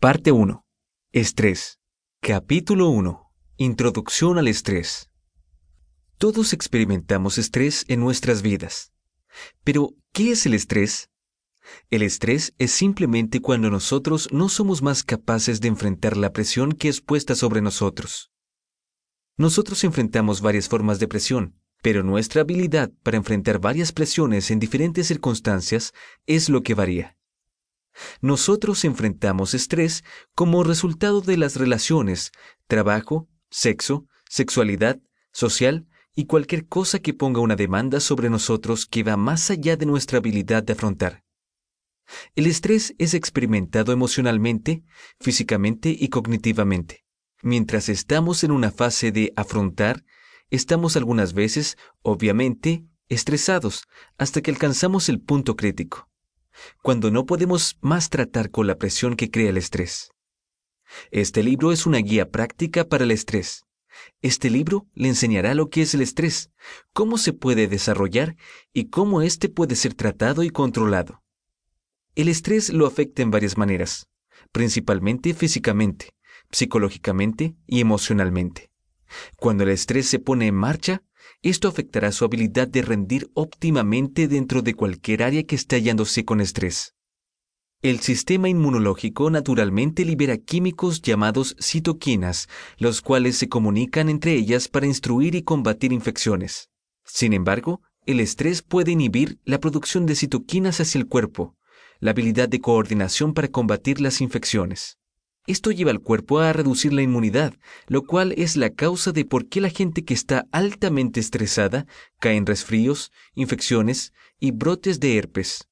Parte 1. Estrés. Capítulo 1. Introducción al estrés. Todos experimentamos estrés en nuestras vidas. Pero, ¿qué es el estrés? El estrés es simplemente cuando nosotros no somos más capaces de enfrentar la presión que es puesta sobre nosotros. Nosotros enfrentamos varias formas de presión, pero nuestra habilidad para enfrentar varias presiones en diferentes circunstancias es lo que varía. Nosotros enfrentamos estrés como resultado de las relaciones, trabajo, sexo, sexualidad, social y cualquier cosa que ponga una demanda sobre nosotros que va más allá de nuestra habilidad de afrontar. El estrés es experimentado emocionalmente, físicamente y cognitivamente. Mientras estamos en una fase de afrontar, estamos algunas veces, obviamente, estresados hasta que alcanzamos el punto crítico, cuando no podemos más tratar con la presión que crea el estrés. Este libro es una guía práctica para el estrés. Este libro le enseñará lo que es el estrés, cómo se puede desarrollar y cómo éste puede ser tratado y controlado. El estrés lo afecta en varias maneras, principalmente físicamente, psicológicamente y emocionalmente. Cuando el estrés se pone en marcha, esto afectará su habilidad de rendir óptimamente dentro de cualquier área que esté hallándose con estrés. El sistema inmunológico naturalmente libera químicos llamados citoquinas, los cuales se comunican entre ellas para instruir y combatir infecciones. Sin embargo, el estrés puede inhibir la producción de citoquinas hacia el cuerpo, la habilidad de coordinación para combatir las infecciones. Esto lleva al cuerpo a reducir la inmunidad, lo cual es la causa de por qué la gente que está altamente estresada cae en resfríos, infecciones y brotes de herpes.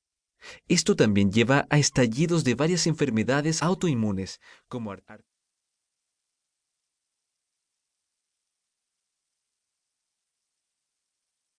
Esto también lleva a estallidos de varias enfermedades autoinmunes, como